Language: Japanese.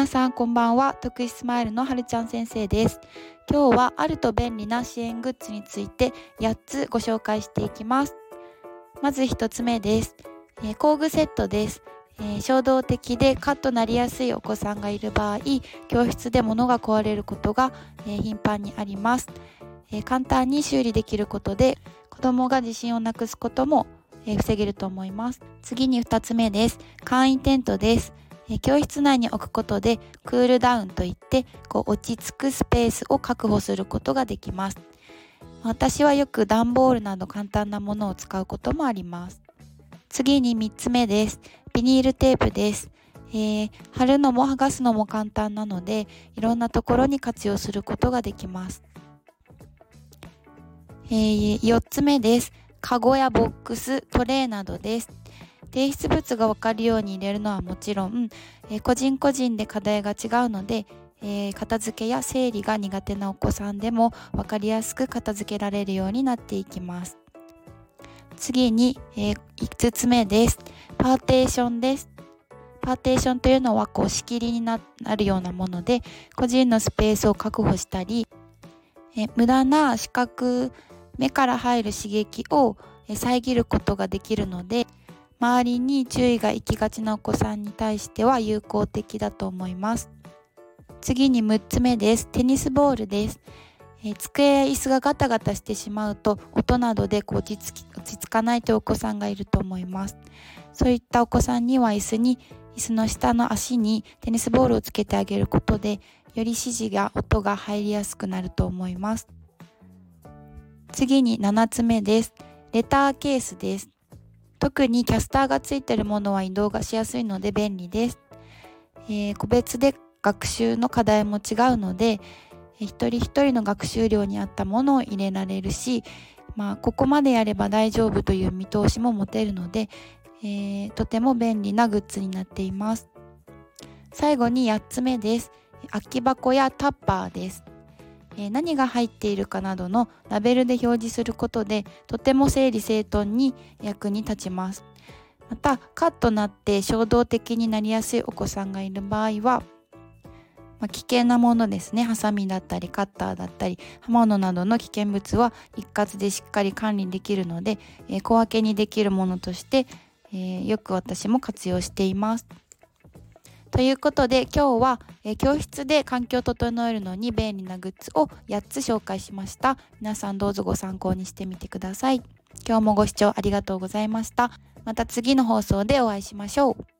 皆さんこんばんは。徳井スマイルのはるちゃん先生です。今日はあると便利な支援グッズについて8つご紹介していきます。まず1つ目です、えー、工具セットです。えー、衝動的でカッとなりやすいお子さんがいる場合教室で物が壊れることが、えー、頻繁にあります、えー、簡単に修理できることで子供が自信をなくすことも、え防げると思います。次に2つ目です。簡易テントです。教室内に置くことでクールダウンといってこう落ち着くスペースを確保することができます。私はよく段ボールなど簡単なものを使うこともあります。次に3つ目です。ビニールテープです、えー、貼るのも剥がすのも簡単なのでいろんなところに活用することができます、えー、4つ目です。カゴやボックストレーなどです。提出物が分かるように入れるのはもちろん、えー、個人個人で課題が違うので、えー、片付けや整理が苦手なお子さんでも分かりやすく片付けられるようになっていきます。次に、えー、5つ目です。パーテーションです。パーテーションというのはこう仕切りになるようなもので個人のスペースを確保したり、え無駄な視覚目から入る刺激を遮ることができるので周りに注意が行きがちなお子さんに対しては有効的だと思います。次に6つ目です。テニスボールです、えー、机や椅子がガタガタしてしまうと音などで落ち着き落ち着かないというお子さんがいると思います。そういったお子さんには椅子に椅子の下の足にテニスボールをつけてあげることでより指示や音が入りやすくなると思います。次に7つ目です。レターケースです。特にキャスターがついているものは移動がしやすいので便利です。えー、個別で学習の課題も違うので、一人一人の学習量に合ったものを入れられるし、まあ、ここまでやれば大丈夫という見通しも持てるので、えー、とても便利なグッズになっています。最後に8つ目です。空き箱やタッパーです。え、何が入っているかなどのラベルで表示することでとても整理整頓に役に立ちますまたカッとなって衝動的になりやすいお子さんがいる場合は、まあ、危険なものですねハサミだったりカッターだったり刃物などの危険物は一括でしっかり管理できるので、えー、小分けにできるものとして、えー、よく私も活用しています。ということで今日は、え、教室で環境を整えるのに便利なグッズを8つ紹介しました。皆さんどうぞご参考にしてみてください。今日もご視聴ありがとうございました。また次の放送でお会いしましょう。